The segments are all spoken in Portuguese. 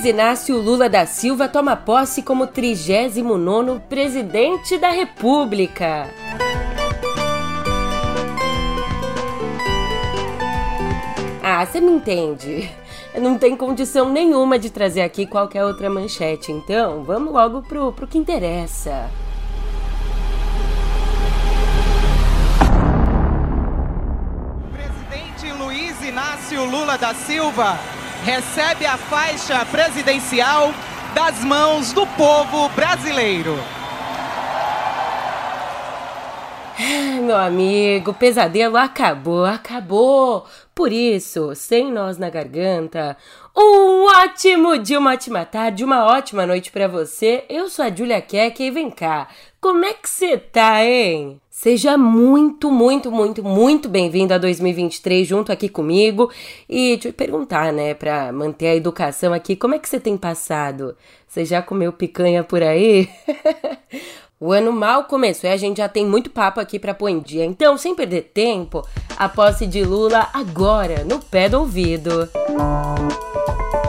Luiz Inácio Lula da Silva toma posse como 39º presidente da República. Ah, você me entende. Não tem condição nenhuma de trazer aqui qualquer outra manchete, então vamos logo pro, pro que interessa. Presidente Luiz Inácio Lula da Silva recebe a faixa presidencial das mãos do povo brasileiro. Meu amigo, o pesadelo acabou, acabou. Por isso, sem nós na garganta, um ótimo dia, uma ótima tarde, uma ótima noite para você. Eu sou a Julia Keck e vem cá, como é que você tá, hein? Seja muito, muito, muito, muito bem-vindo a 2023 junto aqui comigo. E te perguntar, né, para manter a educação aqui, como é que você tem passado? Você já comeu picanha por aí? o ano mal começou e a gente já tem muito papo aqui para pôr em dia. Então, sem perder tempo, a posse de Lula agora, no pé do ouvido. Música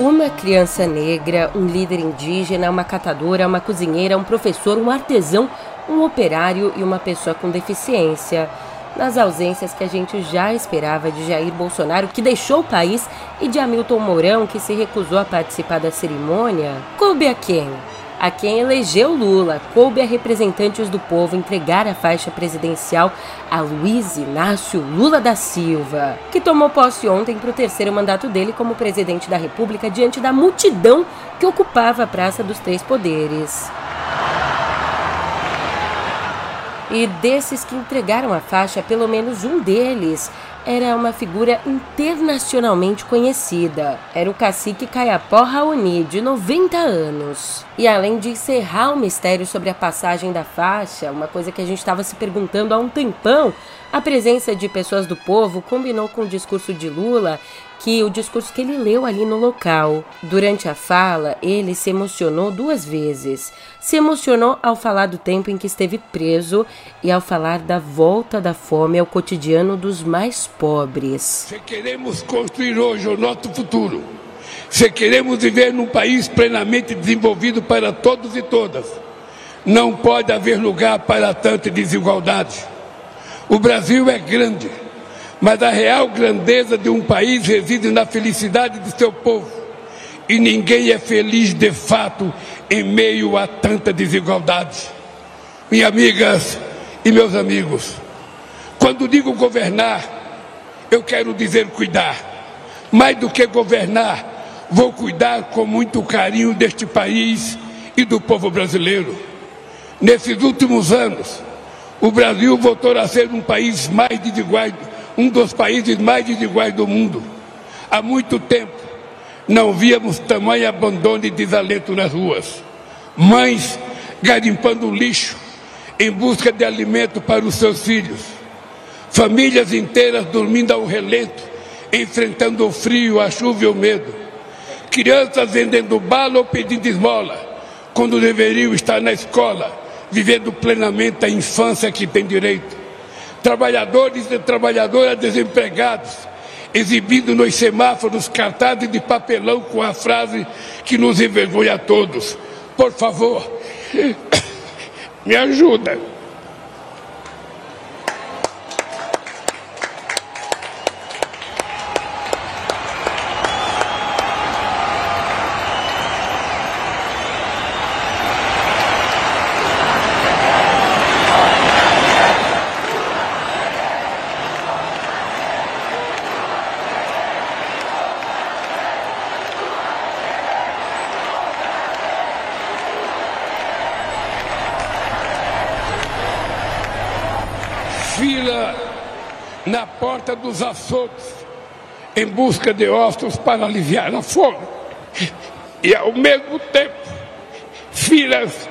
Uma criança negra, um líder indígena, uma catadora, uma cozinheira, um professor, um artesão, um operário e uma pessoa com deficiência. Nas ausências que a gente já esperava de Jair Bolsonaro, que deixou o país, e de Hamilton Mourão, que se recusou a participar da cerimônia, coube a quem? A quem elegeu Lula, coube a representantes do povo entregar a faixa presidencial a Luiz Inácio Lula da Silva, que tomou posse ontem para o terceiro mandato dele como presidente da República diante da multidão que ocupava a Praça dos Três Poderes. E desses que entregaram a faixa, pelo menos um deles era uma figura internacionalmente conhecida. Era o cacique Caiapó Raoni, de 90 anos. E além de encerrar o mistério sobre a passagem da faixa, uma coisa que a gente estava se perguntando há um tempão, a presença de pessoas do povo combinou com o discurso de Lula que o discurso que ele leu ali no local. Durante a fala, ele se emocionou duas vezes. Se emocionou ao falar do tempo em que esteve preso e ao falar da volta da fome ao cotidiano dos mais pobres. Se queremos construir hoje o nosso futuro, se queremos viver num país plenamente desenvolvido para todos e todas, não pode haver lugar para tanta desigualdade. O Brasil é grande mas a real grandeza de um país reside na felicidade de seu povo. E ninguém é feliz de fato em meio a tanta desigualdade. Minhas amigas e meus amigos, quando digo governar, eu quero dizer cuidar. Mais do que governar, vou cuidar com muito carinho deste país e do povo brasileiro. Nesses últimos anos, o Brasil voltou a ser um país mais desigual um dos países mais desiguais do mundo. Há muito tempo não víamos tamanho abandono e desalento nas ruas. Mães garimpando lixo em busca de alimento para os seus filhos. Famílias inteiras dormindo ao relento, enfrentando o frio, a chuva e o medo. Crianças vendendo bala ou pedindo esmola, quando deveriam estar na escola, vivendo plenamente a infância que tem direito trabalhadores e trabalhadoras desempregados, exibindo nos semáforos cartazes de papelão com a frase que nos envergonha a todos. Por favor, me ajuda. na porta dos açougues em busca de ossos para aliviar a fome. E ao mesmo tempo, filas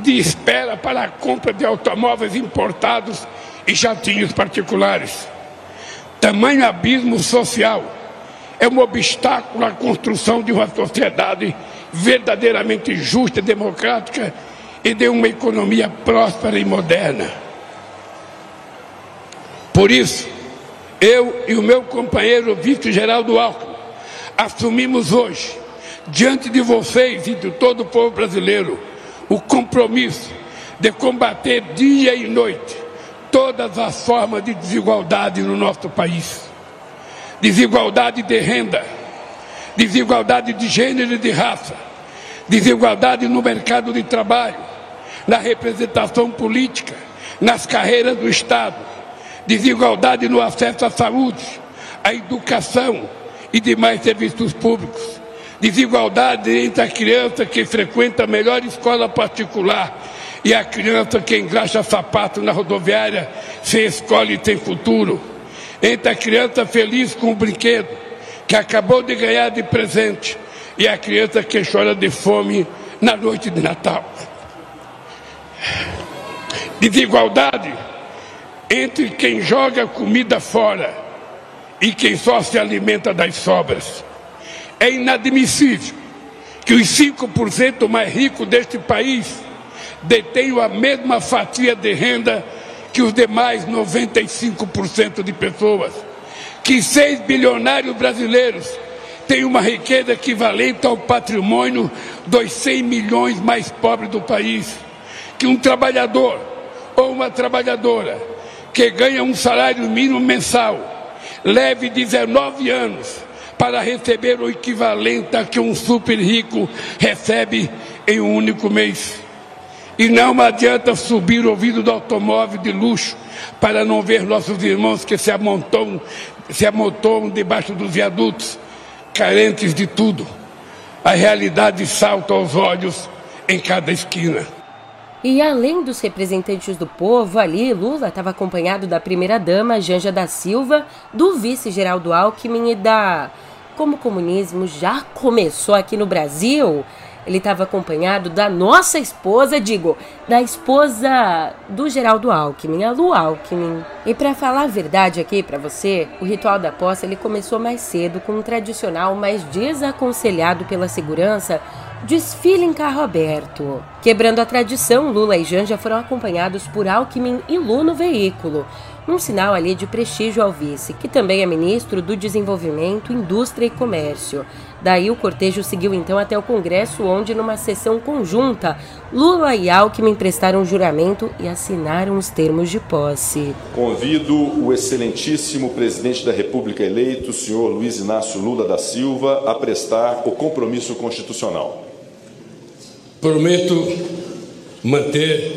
de espera para a compra de automóveis importados e jatinhos particulares. Tamanho abismo social é um obstáculo à construção de uma sociedade verdadeiramente justa, democrática e de uma economia próspera e moderna. Por isso, eu e o meu companheiro vice-geraldo Alckmin assumimos hoje, diante de vocês e de todo o povo brasileiro, o compromisso de combater dia e noite todas as formas de desigualdade no nosso país. Desigualdade de renda, desigualdade de gênero e de raça, desigualdade no mercado de trabalho, na representação política, nas carreiras do Estado, desigualdade no acesso à saúde, à educação e demais serviços públicos, desigualdade entre a criança que frequenta a melhor escola particular e a criança que engraxa sapato na rodoviária sem escola e sem futuro, entre a criança feliz com o brinquedo que acabou de ganhar de presente e a criança que chora de fome na noite de Natal. Desigualdade entre quem joga comida fora e quem só se alimenta das sobras. É inadmissível que os 5% mais ricos deste país detenham a mesma fatia de renda que os demais 95% de pessoas. Que 6 bilionários brasileiros têm uma riqueza equivalente ao patrimônio dos 100 milhões mais pobres do país. Que um trabalhador ou uma trabalhadora que ganha um salário mínimo mensal leve 19 anos para receber o equivalente a que um super rico recebe em um único mês. E não adianta subir o ouvido do automóvel de luxo para não ver nossos irmãos que se amontoam, se amontoam debaixo dos viadutos, carentes de tudo. A realidade salta aos olhos em cada esquina. E além dos representantes do povo, ali Lula estava acompanhado da primeira-dama Janja da Silva, do vice-geraldo Alckmin e da. Como o comunismo já começou aqui no Brasil, ele estava acompanhado da nossa esposa, digo, da esposa do Geraldo Alckmin, a Lu Alckmin. E para falar a verdade aqui para você, o ritual da posse ele começou mais cedo com um tradicional, mas desaconselhado pela segurança, desfile em carro aberto. Quebrando a tradição, Lula e Janja foram acompanhados por Alckmin e Lu no veículo um sinal ali de prestígio ao vice, que também é ministro do Desenvolvimento, Indústria e Comércio. Daí o cortejo seguiu então até o Congresso, onde, numa sessão conjunta, Lula e Alckmin prestaram juramento e assinaram os termos de posse. Convido o excelentíssimo presidente da República eleito, senhor Luiz Inácio Lula da Silva, a prestar o compromisso constitucional. Prometo manter,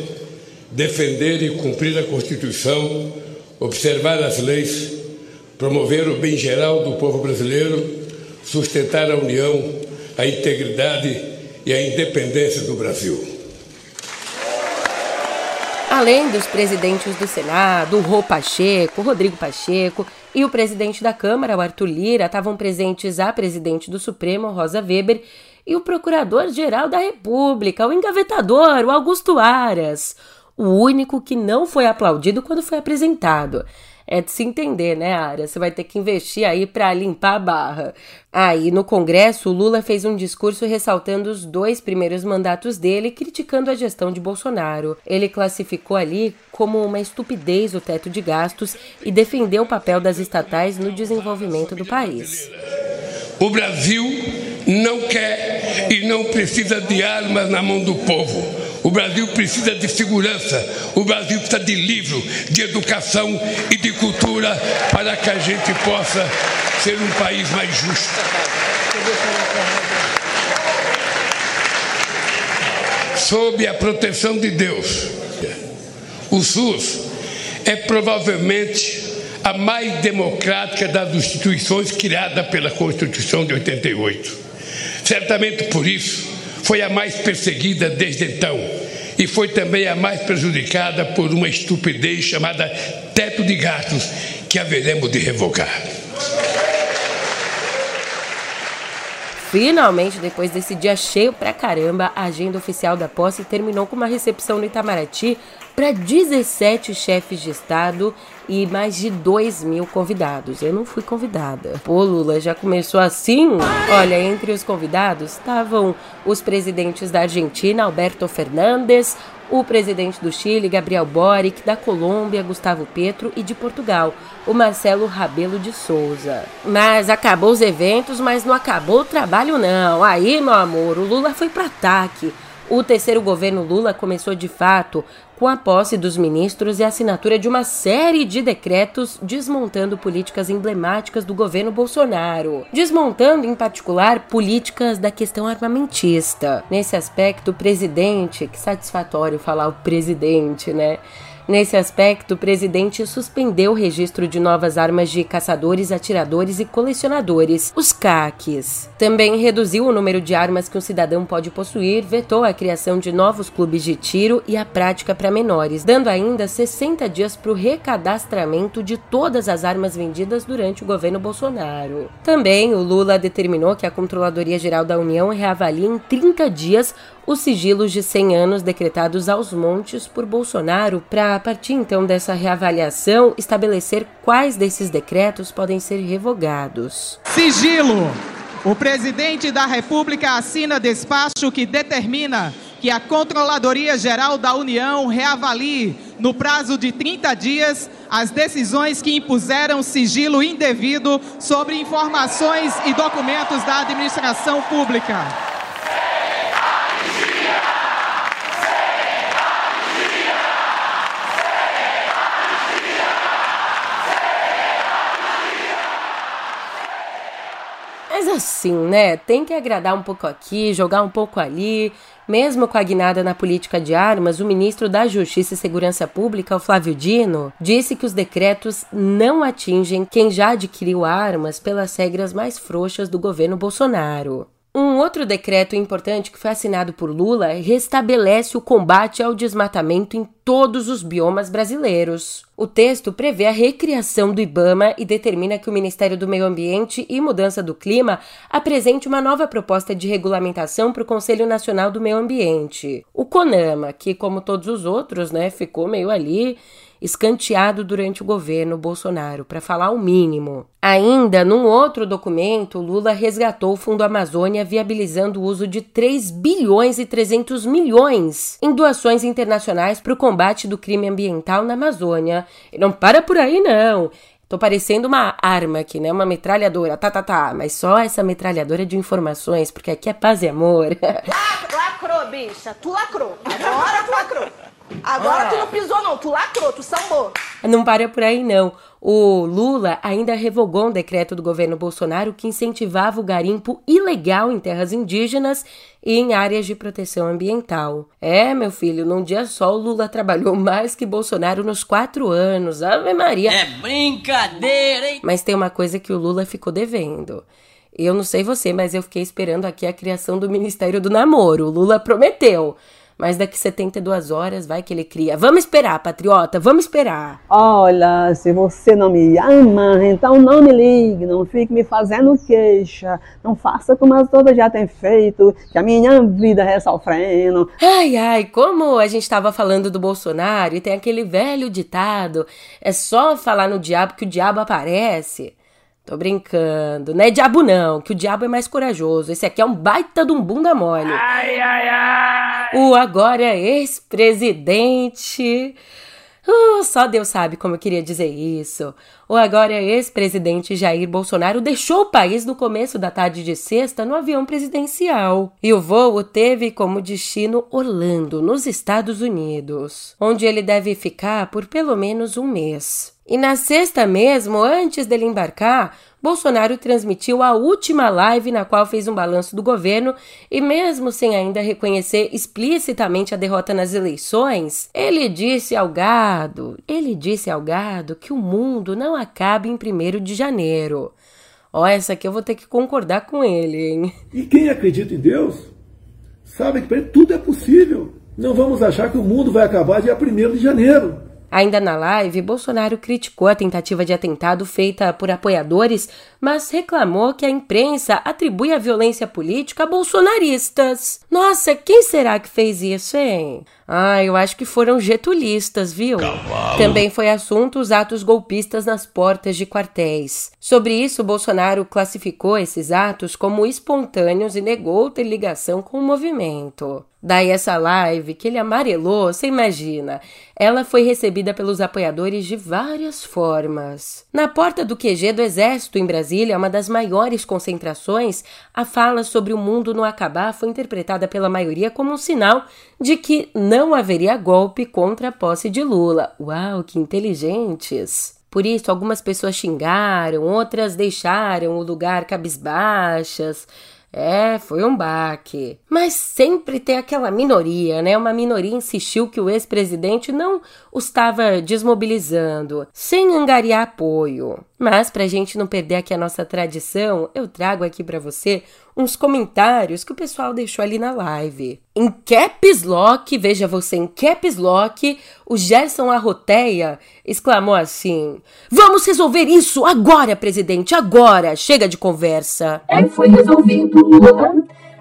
defender e cumprir a Constituição observar as leis, promover o bem geral do povo brasileiro, sustentar a união, a integridade e a independência do Brasil. Além dos presidentes do Senado, Rô Pacheco, Rodrigo Pacheco e o presidente da Câmara, Arthur Lira, estavam presentes a presidente do Supremo, Rosa Weber, e o procurador-geral da República, o engavetador, o Augusto Aras o único que não foi aplaudido quando foi apresentado. É de se entender, né, Ara? Você vai ter que investir aí para limpar a barra. Aí, no Congresso, o Lula fez um discurso ressaltando os dois primeiros mandatos dele, criticando a gestão de Bolsonaro. Ele classificou ali como uma estupidez o teto de gastos e defendeu o papel das estatais no desenvolvimento do país. O Brasil não quer e não precisa de armas na mão do povo. O Brasil precisa de segurança, o Brasil precisa de livro, de educação e de cultura para que a gente possa ser um país mais justo. Sob a proteção de Deus, o SUS é provavelmente a mais democrática das instituições criada pela Constituição de 88. Certamente por isso, foi a mais perseguida desde então e foi também a mais prejudicada por uma estupidez chamada teto de gastos que haveremos de revogar. Finalmente, depois desse dia cheio pra caramba, a agenda oficial da posse terminou com uma recepção no Itamaraty para 17 chefes de Estado e mais de 2 mil convidados. Eu não fui convidada. Pô, Lula, já começou assim? Olha, entre os convidados estavam os presidentes da Argentina, Alberto Fernandes, o presidente do Chile, Gabriel Boric, da Colômbia, Gustavo Petro e de Portugal, o Marcelo Rabelo de Souza. Mas acabou os eventos, mas não acabou o trabalho não. Aí, meu amor, o Lula foi para ataque. O terceiro governo Lula começou de fato com a posse dos ministros e a assinatura de uma série de decretos desmontando políticas emblemáticas do governo Bolsonaro, desmontando em particular políticas da questão armamentista. Nesse aspecto, o presidente, que satisfatório falar o presidente, né? Nesse aspecto, o presidente suspendeu o registro de novas armas de caçadores, atiradores e colecionadores, os CACs. Também reduziu o número de armas que um cidadão pode possuir, vetou a criação de novos clubes de tiro e a prática para menores, dando ainda 60 dias para o recadastramento de todas as armas vendidas durante o governo Bolsonaro. Também o Lula determinou que a Controladoria Geral da União reavalie em 30 dias os sigilos de 100 anos decretados aos montes por Bolsonaro para, a partir então dessa reavaliação, estabelecer quais desses decretos podem ser revogados. Sigilo. O presidente da República assina despacho que determina que a Controladoria Geral da União reavalie, no prazo de 30 dias, as decisões que impuseram sigilo indevido sobre informações e documentos da administração pública. Assim, né? Tem que agradar um pouco aqui, jogar um pouco ali. Mesmo com a guinada na política de armas, o ministro da Justiça e Segurança Pública, o Flávio Dino, disse que os decretos não atingem quem já adquiriu armas pelas regras mais frouxas do governo Bolsonaro. Um outro decreto importante que foi assinado por Lula restabelece o combate ao desmatamento em todos os biomas brasileiros. O texto prevê a recriação do IBAMA e determina que o Ministério do Meio Ambiente e Mudança do Clima apresente uma nova proposta de regulamentação para o Conselho Nacional do Meio Ambiente. O CONAMA, que como todos os outros, né, ficou meio ali escanteado durante o governo Bolsonaro, para falar o mínimo. Ainda, num outro documento, Lula resgatou o Fundo Amazônia, viabilizando o uso de 3 bilhões e 300 milhões em doações internacionais para o combate do crime ambiental na Amazônia. E não para por aí, não. Tô parecendo uma arma aqui, né? Uma metralhadora. Tá, tá, tá. Mas só essa metralhadora de informações, porque aqui é paz e amor. lacrou, bicha. Tu lacrou. Agora tu lacrou. Agora ah. tu não pisou, não, tu lacrou, tu sambou. Não para por aí, não. O Lula ainda revogou um decreto do governo Bolsonaro que incentivava o garimpo ilegal em terras indígenas e em áreas de proteção ambiental. É, meu filho, num dia só o Lula trabalhou mais que Bolsonaro nos quatro anos. Ave Maria! É brincadeira, hein? Mas tem uma coisa que o Lula ficou devendo. Eu não sei você, mas eu fiquei esperando aqui a criação do Ministério do Namoro. O Lula prometeu mas daqui 72 horas vai que ele cria. Vamos esperar, patriota, vamos esperar. Olha, se você não me ama, então não me ligue, não fique me fazendo queixa, não faça como as outras já têm feito, que a minha vida é sofrendo. Ai, ai, como a gente estava falando do Bolsonaro e tem aquele velho ditado, é só falar no diabo que o diabo aparece. Tô brincando. Não é diabo, não, que o diabo é mais corajoso. Esse aqui é um baita de um bunda mole. Ai, ai, ai. O agora ex-presidente. Uh, só Deus sabe como eu queria dizer isso. O agora ex-presidente Jair Bolsonaro deixou o país no começo da tarde de sexta no avião presidencial. E o voo teve como destino Orlando, nos Estados Unidos, onde ele deve ficar por pelo menos um mês. E na sexta mesmo, antes dele embarcar, Bolsonaro transmitiu a última live na qual fez um balanço do governo e, mesmo sem ainda reconhecer explicitamente a derrota nas eleições, ele disse ao gado, ele disse ao gado que o mundo não acaba em 1 de janeiro. Ó, essa aqui eu vou ter que concordar com ele, hein? E quem acredita em Deus sabe que tudo é possível. Não vamos achar que o mundo vai acabar dia 1 de janeiro. Ainda na live, Bolsonaro criticou a tentativa de atentado feita por apoiadores, mas reclamou que a imprensa atribui a violência política a bolsonaristas. Nossa, quem será que fez isso, hein? Ah, eu acho que foram getulistas, viu? Cavalo. Também foi assunto os atos golpistas nas portas de quartéis. Sobre isso, Bolsonaro classificou esses atos como espontâneos e negou ter ligação com o movimento. Daí essa live que ele amarelou, você imagina. Ela foi recebida pelos apoiadores de várias formas. Na porta do QG do Exército em Brasília, uma das maiores concentrações, a fala sobre o mundo não acabar foi interpretada pela maioria como um sinal de que não haveria golpe contra a posse de Lula. Uau, que inteligentes! Por isso, algumas pessoas xingaram, outras deixaram o lugar cabisbaixas. É, foi um baque. Mas sempre tem aquela minoria, né? Uma minoria insistiu que o ex-presidente não o estava desmobilizando, sem angariar apoio. Mas para a gente não perder aqui a nossa tradição, eu trago aqui para você uns comentários que o pessoal deixou ali na live. Em caps lock, veja você, em caps lock, o Gerson Arroteia exclamou assim: Vamos resolver isso agora, presidente, agora! Chega de conversa. É, foi resolvido, Lula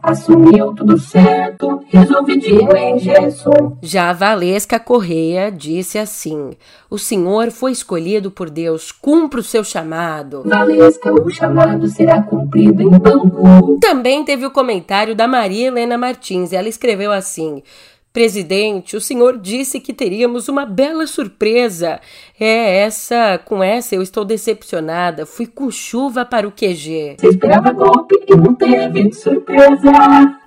assumiu tudo certo, resolvidinho em Gerson. Já a Valesca Correia disse assim: O senhor foi escolhido por Deus, cumpra o seu chamado. Valesca, o chamado será cumprido em banco. Também teve o comentário da Maria Helena Martins. Ela escreveu assim: Presidente, o senhor disse que teríamos uma bela surpresa. É essa, com essa eu estou decepcionada. Fui com chuva para o QG. Você esperava golpe e não teve surpresa.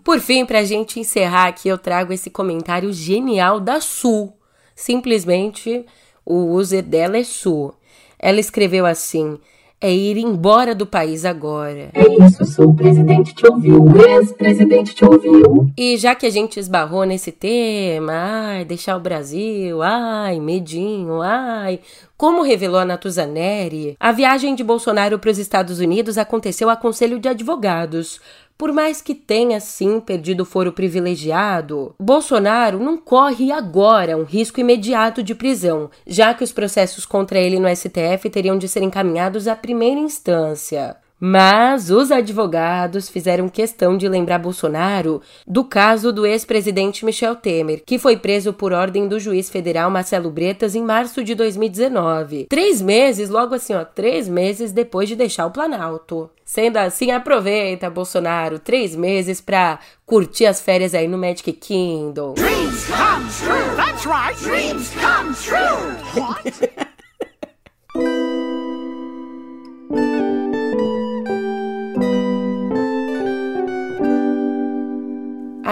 Por fim, para a gente encerrar aqui, eu trago esse comentário genial da Sul. Simplesmente o user dela é Sul. Ela escreveu assim: é ir embora do país agora. É isso, sou o presidente te ouviu, o ex-presidente te ouviu. E já que a gente esbarrou nesse tema, ai, deixar o Brasil, ai, medinho, ai, como revelou a Natuzaneri, a viagem de Bolsonaro para os Estados Unidos aconteceu a conselho de advogados. Por mais que tenha sim perdido o foro privilegiado, Bolsonaro não corre agora um risco imediato de prisão, já que os processos contra ele no STF teriam de ser encaminhados à primeira instância. Mas os advogados fizeram questão de lembrar Bolsonaro do caso do ex-presidente Michel Temer, que foi preso por ordem do juiz federal Marcelo Bretas em março de 2019. Três meses, logo assim, ó, três meses depois de deixar o Planalto. Sendo assim, aproveita, Bolsonaro, três meses pra curtir as férias aí no Magic Kingdom. Dreams come true! That's right! Dreams come true! What?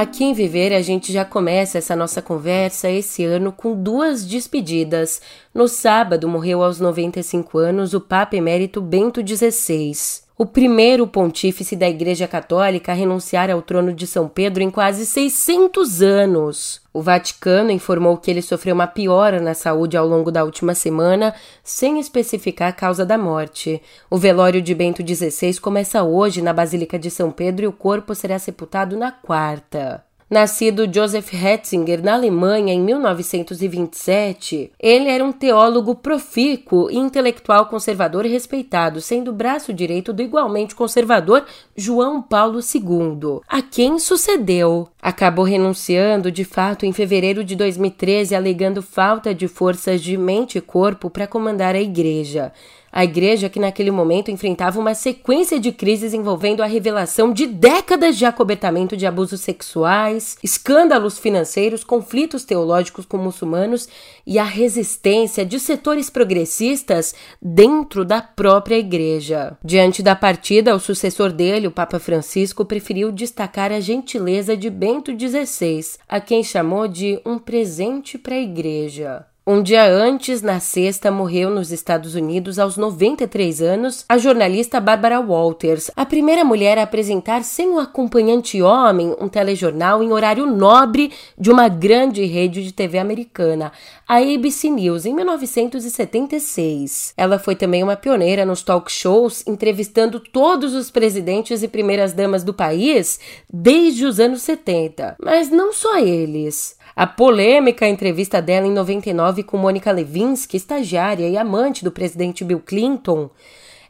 Aqui em Viver, a gente já começa essa nossa conversa esse ano com duas despedidas. No sábado, morreu aos 95 anos o Papa Emérito Bento XVI o primeiro pontífice da Igreja Católica a renunciar ao trono de São Pedro em quase 600 anos. O Vaticano informou que ele sofreu uma piora na saúde ao longo da última semana, sem especificar a causa da morte. O velório de Bento XVI começa hoje na Basílica de São Pedro e o corpo será sepultado na quarta. Nascido Joseph Ratzinger na Alemanha em 1927, ele era um teólogo profícuo e intelectual conservador respeitado, sendo braço direito do igualmente conservador João Paulo II, a quem sucedeu. Acabou renunciando de fato em fevereiro de 2013, alegando falta de forças de mente e corpo para comandar a igreja. A igreja, que naquele momento enfrentava uma sequência de crises envolvendo a revelação de décadas de acobertamento de abusos sexuais, escândalos financeiros, conflitos teológicos com muçulmanos e a resistência de setores progressistas dentro da própria igreja. Diante da partida, o sucessor dele, o Papa Francisco, preferiu destacar a gentileza de Bento XVI, a quem chamou de um presente para a igreja. Um dia antes, na sexta, morreu nos Estados Unidos, aos 93 anos, a jornalista Barbara Walters, a primeira mulher a apresentar sem um acompanhante homem um telejornal em horário nobre de uma grande rede de TV americana, a ABC News, em 1976. Ela foi também uma pioneira nos talk shows, entrevistando todos os presidentes e primeiras damas do país desde os anos 70. Mas não só eles. A polêmica entrevista dela em 99 com Mônica Levinsky, estagiária e amante do presidente Bill Clinton,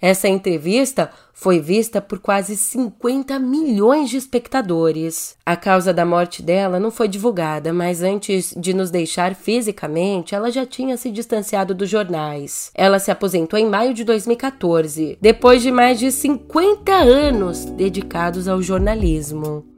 essa entrevista foi vista por quase 50 milhões de espectadores. A causa da morte dela não foi divulgada, mas antes de nos deixar fisicamente, ela já tinha se distanciado dos jornais. Ela se aposentou em maio de 2014, depois de mais de 50 anos dedicados ao jornalismo.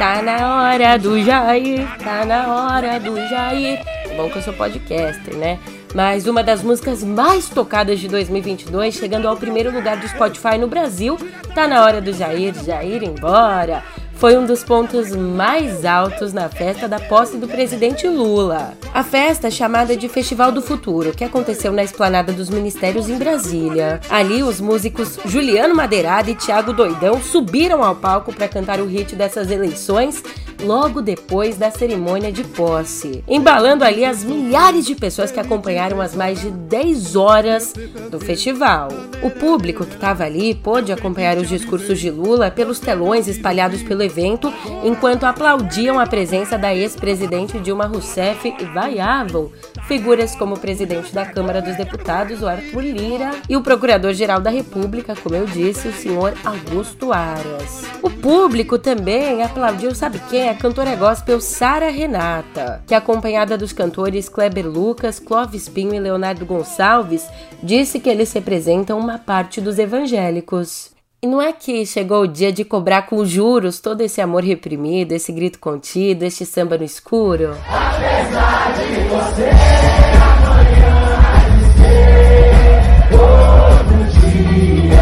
Tá na hora do Jair, tá na hora do Jair. Bom que eu sou podcaster, né? Mas uma das músicas mais tocadas de 2022, chegando ao primeiro lugar do Spotify no Brasil, tá na hora do Jair, Jair embora foi um dos pontos mais altos na festa da posse do presidente Lula. A festa chamada de Festival do Futuro, que aconteceu na esplanada dos ministérios em Brasília. Ali, os músicos Juliano Madeirada e Thiago Doidão subiram ao palco para cantar o hit dessas eleições logo depois da cerimônia de posse, embalando ali as milhares de pessoas que acompanharam as mais de 10 horas do festival. O público que estava ali pôde acompanhar os discursos de Lula pelos telões espalhados pelo evento, enquanto aplaudiam a presença da ex-presidente Dilma Rousseff e vaiavam figuras como o presidente da Câmara dos Deputados, o Arthur Lira, e o procurador-geral da República, como eu disse, o senhor Augusto Aras. O público também aplaudiu, sabe quem? A cantora gospel Sara Renata, que acompanhada dos cantores Kleber Lucas, Clóvis Pinho e Leonardo Gonçalves, disse que eles representam uma parte dos evangélicos. E não é que chegou o dia de cobrar com juros todo esse amor reprimido, esse grito contido, este samba no escuro? Apesar de você amanhã todo dia.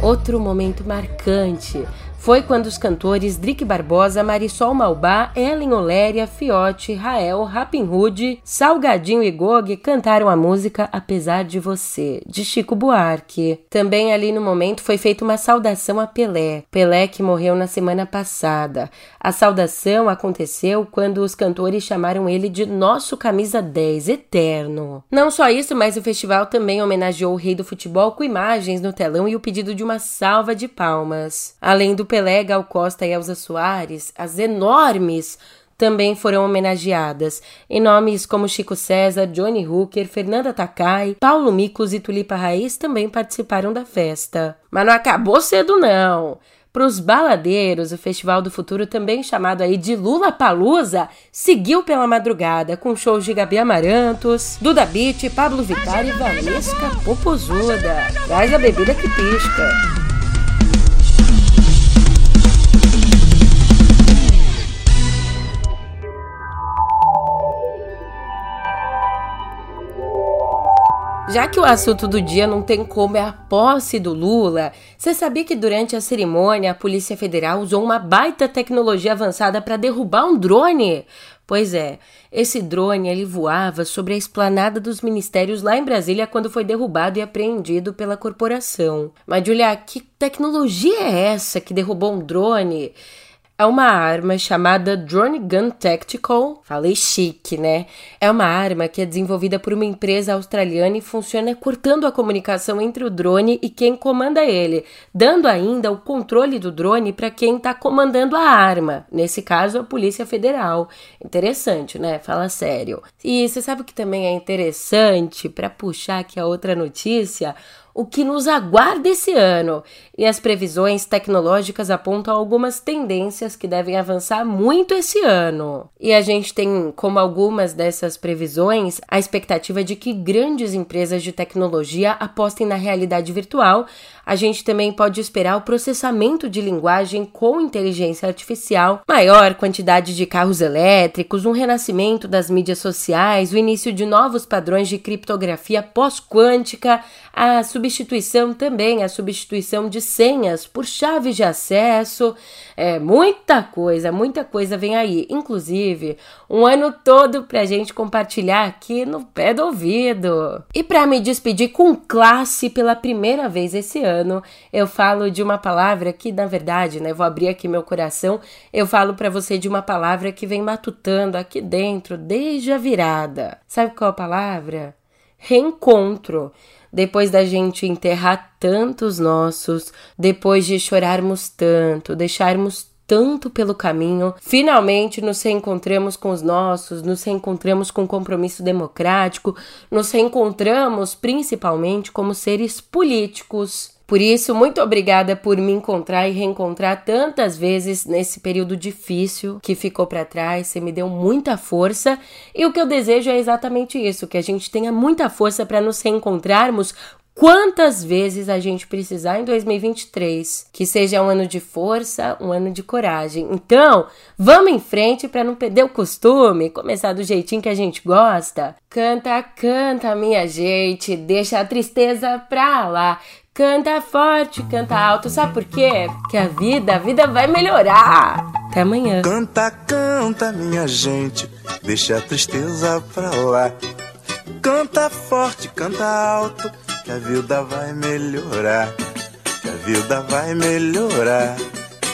Outro momento marcante foi quando os cantores Drick Barbosa, Marisol Malbá, Ellen Oléria, Fiote, Rael, Rapin Hood, Salgadinho e Gog cantaram a música Apesar de Você, de Chico Buarque. Também ali no momento foi feita uma saudação a Pelé, Pelé que morreu na semana passada. A saudação aconteceu quando os cantores chamaram ele de Nosso Camisa 10 Eterno. Não só isso, mas o festival também homenageou o rei do futebol com imagens no telão e o pedido de uma salva de palmas. Além do Pelé, Gal Costa e Elza Soares, as enormes também foram homenageadas, em nomes como Chico César, Johnny Hooker, Fernanda Takai, Paulo Miklos e Tulipa Raiz também participaram da festa. Mas não acabou cedo não! Para os baladeiros, o Festival do Futuro, também chamado aí de Lula Palusa, seguiu pela madrugada com shows de Gabi Amarantos, Duda Beat, Pablo Vittar e Valesca Popozuda. Traz a bebida que pisca. Já que o assunto do dia não tem como é a posse do Lula, você sabia que durante a cerimônia a Polícia Federal usou uma baita tecnologia avançada para derrubar um drone? Pois é, esse drone ele voava sobre a esplanada dos ministérios lá em Brasília quando foi derrubado e apreendido pela corporação. Mas Julia, que tecnologia é essa que derrubou um drone? É uma arma chamada Drone Gun Tactical. Falei chique, né? É uma arma que é desenvolvida por uma empresa australiana e funciona cortando a comunicação entre o drone e quem comanda ele, dando ainda o controle do drone para quem está comandando a arma, nesse caso a Polícia Federal. Interessante, né? Fala sério. E você sabe o que também é interessante para puxar aqui a outra notícia? O que nos aguarda esse ano, e as previsões tecnológicas apontam algumas tendências que devem avançar muito esse ano. E a gente tem, como algumas dessas previsões, a expectativa de que grandes empresas de tecnologia apostem na realidade virtual, a gente também pode esperar o processamento de linguagem com inteligência artificial, maior quantidade de carros elétricos, um renascimento das mídias sociais, o início de novos padrões de criptografia pós-quântica, a substituição também, a substituição de senhas por chaves de acesso, é muita coisa, muita coisa vem aí, inclusive um ano todo pra gente compartilhar aqui no pé do ouvido. E para me despedir com classe pela primeira vez esse ano, eu falo de uma palavra que, na verdade, né, vou abrir aqui meu coração, eu falo para você de uma palavra que vem matutando aqui dentro desde a virada. Sabe qual a palavra? Reencontro depois da gente enterrar tantos nossos, depois de chorarmos tanto, deixarmos tanto pelo caminho, finalmente nos reencontramos com os nossos, nos reencontramos com o compromisso democrático, nos reencontramos principalmente como seres políticos. Por isso, muito obrigada por me encontrar e reencontrar tantas vezes nesse período difícil que ficou para trás. Você me deu muita força e o que eu desejo é exatamente isso: que a gente tenha muita força para nos reencontrarmos quantas vezes a gente precisar em 2023. Que seja um ano de força, um ano de coragem. Então, vamos em frente para não perder o costume, começar do jeitinho que a gente gosta. Canta, canta, minha gente, deixa a tristeza pra lá. Canta forte, canta alto, sabe por quê? Porque a vida, a vida vai melhorar. Até amanhã. Canta, canta, minha gente, deixa a tristeza pra lá. Canta forte, canta alto que a vida vai melhorar, que a vida vai melhorar,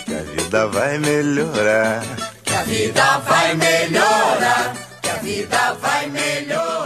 que a vida vai melhorar, que a vida vai melhorar, que a vida vai melhorar.